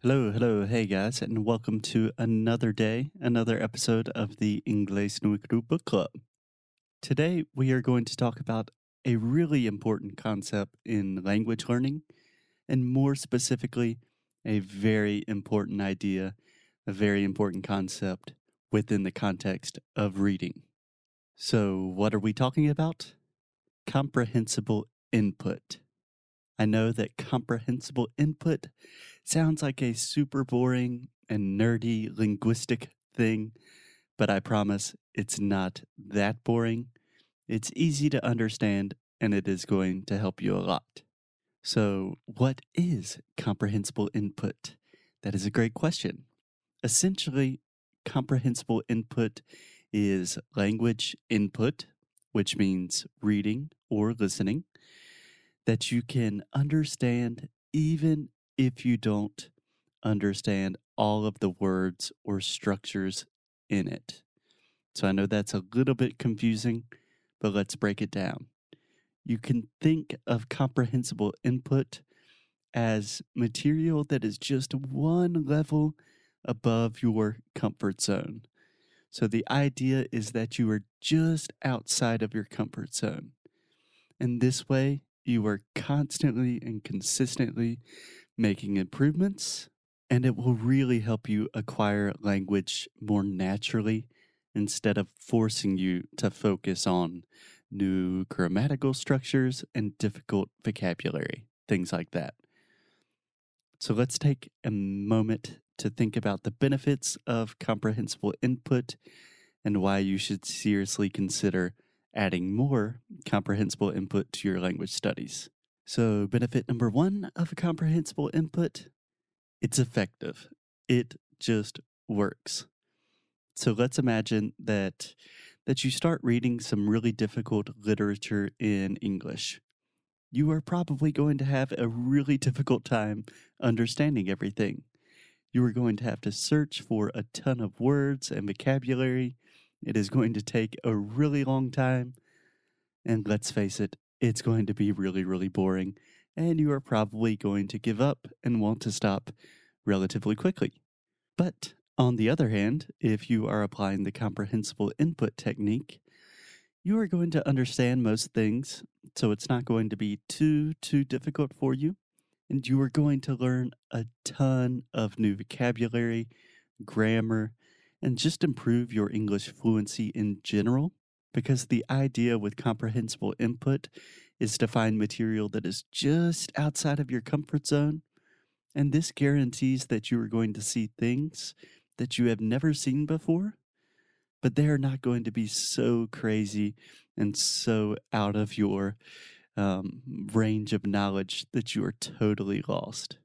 Hello, hello, hey guys, and welcome to another day, another episode of the Inglés no Book Club. Today, we are going to talk about a really important concept in language learning, and more specifically, a very important idea, a very important concept within the context of reading. So, what are we talking about? Comprehensible input. I know that comprehensible input sounds like a super boring and nerdy linguistic thing, but I promise it's not that boring. It's easy to understand and it is going to help you a lot. So, what is comprehensible input? That is a great question. Essentially, comprehensible input is language input, which means reading or listening that you can understand even if you don't understand all of the words or structures in it. So I know that's a little bit confusing, but let's break it down. You can think of comprehensible input as material that is just one level above your comfort zone. So the idea is that you are just outside of your comfort zone. And this way, you are constantly and consistently making improvements, and it will really help you acquire language more naturally instead of forcing you to focus on new grammatical structures and difficult vocabulary, things like that. So let's take a moment to think about the benefits of comprehensible input and why you should seriously consider adding more comprehensible input to your language studies. So, benefit number one of a comprehensible input it's effective, it just works. So, let's imagine that. That you start reading some really difficult literature in English. You are probably going to have a really difficult time understanding everything. You are going to have to search for a ton of words and vocabulary it is going to take a really long time. And let's face it, it's going to be really, really boring. And you are probably going to give up and want to stop relatively quickly. But on the other hand, if you are applying the comprehensible input technique, you are going to understand most things, so it's not going to be too, too difficult for you. And you are going to learn a ton of new vocabulary, grammar, and just improve your English fluency in general. Because the idea with comprehensible input is to find material that is just outside of your comfort zone. And this guarantees that you are going to see things that you have never seen before, but they are not going to be so crazy and so out of your um, range of knowledge that you are totally lost.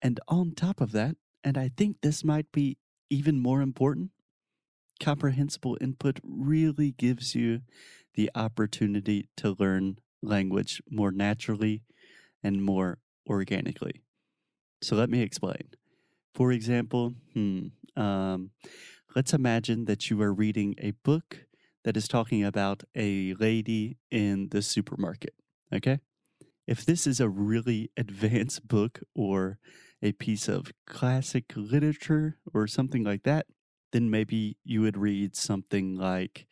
And on top of that, and I think this might be even more important, comprehensible input really gives you the opportunity to learn language more naturally and more organically. So let me explain. For example, hmm, um, let's imagine that you are reading a book that is talking about a lady in the supermarket. Okay? If this is a really advanced book or a piece of classic literature or something like that, then maybe you would read something like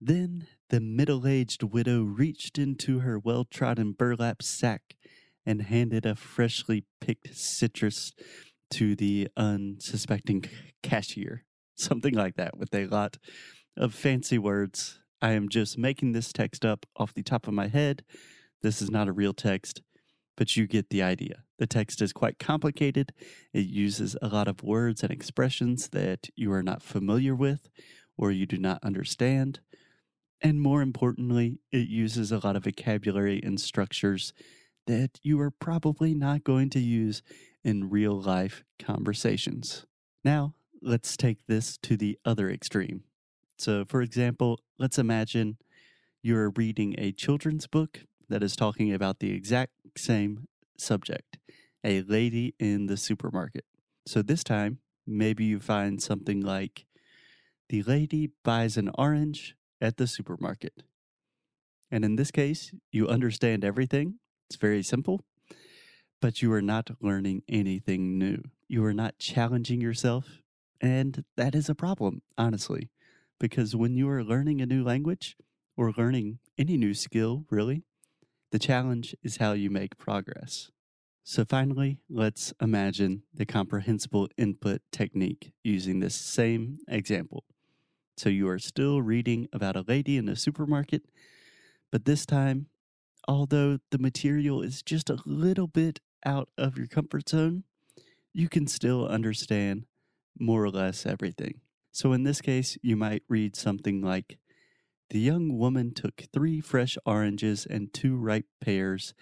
Then the middle aged widow reached into her well trodden burlap sack and handed a freshly picked citrus to the unsuspecting cashier. Something like that, with a lot of fancy words. I am just making this text up off the top of my head. This is not a real text but you get the idea. The text is quite complicated. It uses a lot of words and expressions that you are not familiar with or you do not understand. And more importantly, it uses a lot of vocabulary and structures that you are probably not going to use in real life conversations. Now, let's take this to the other extreme. So, for example, let's imagine you're reading a children's book that is talking about the exact same subject a lady in the supermarket. So this time, maybe you find something like the lady buys an orange at the supermarket. And in this case, you understand everything. It's very simple. but you are not learning anything new. You are not challenging yourself. And that is a problem, honestly, because when you are learning a new language or learning any new skill, really, the challenge is how you make progress. So, finally, let's imagine the comprehensible input technique using this same example. So, you are still reading about a lady in a supermarket, but this time, although the material is just a little bit out of your comfort zone, you can still understand more or less everything. So, in this case, you might read something like The young woman took three fresh oranges and two ripe pears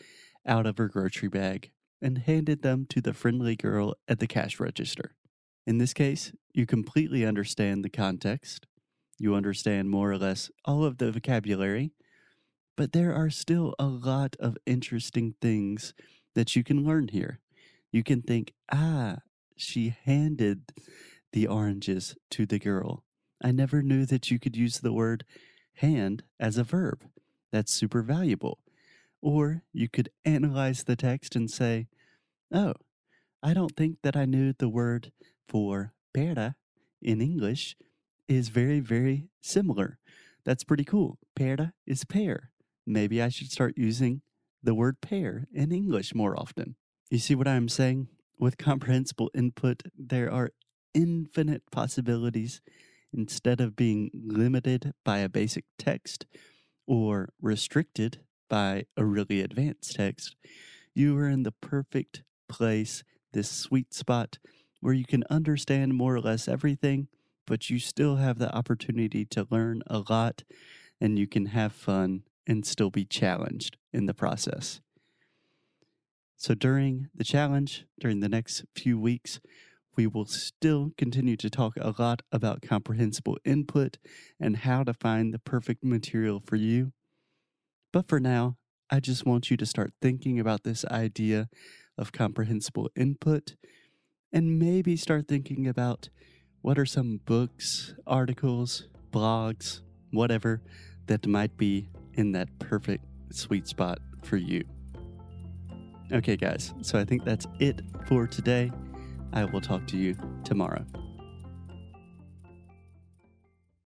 out of her grocery bag and handed them to the friendly girl at the cash register. In this case, you completely understand the context. You understand more or less all of the vocabulary, but there are still a lot of interesting things that you can learn here. You can think, ah, she handed the oranges to the girl. I never knew that you could use the word hand as a verb. That's super valuable. Or you could analyze the text and say, oh, I don't think that I knew the word for pera in English is very, very similar. That's pretty cool. Pera is pear. Maybe I should start using the word pear in English more often. You see what I'm saying? With comprehensible input, there are infinite possibilities instead of being limited by a basic text or restricted by a really advanced text. You are in the perfect place, this sweet spot where you can understand more or less everything, but you still have the opportunity to learn a lot and you can have fun and still be challenged in the process. So, during the challenge, during the next few weeks, we will still continue to talk a lot about comprehensible input and how to find the perfect material for you. But for now, I just want you to start thinking about this idea of comprehensible input and maybe start thinking about what are some books, articles, blogs, whatever that might be in that perfect sweet spot for you. Okay, guys, so I think that's it for today. I will talk to you tomorrow.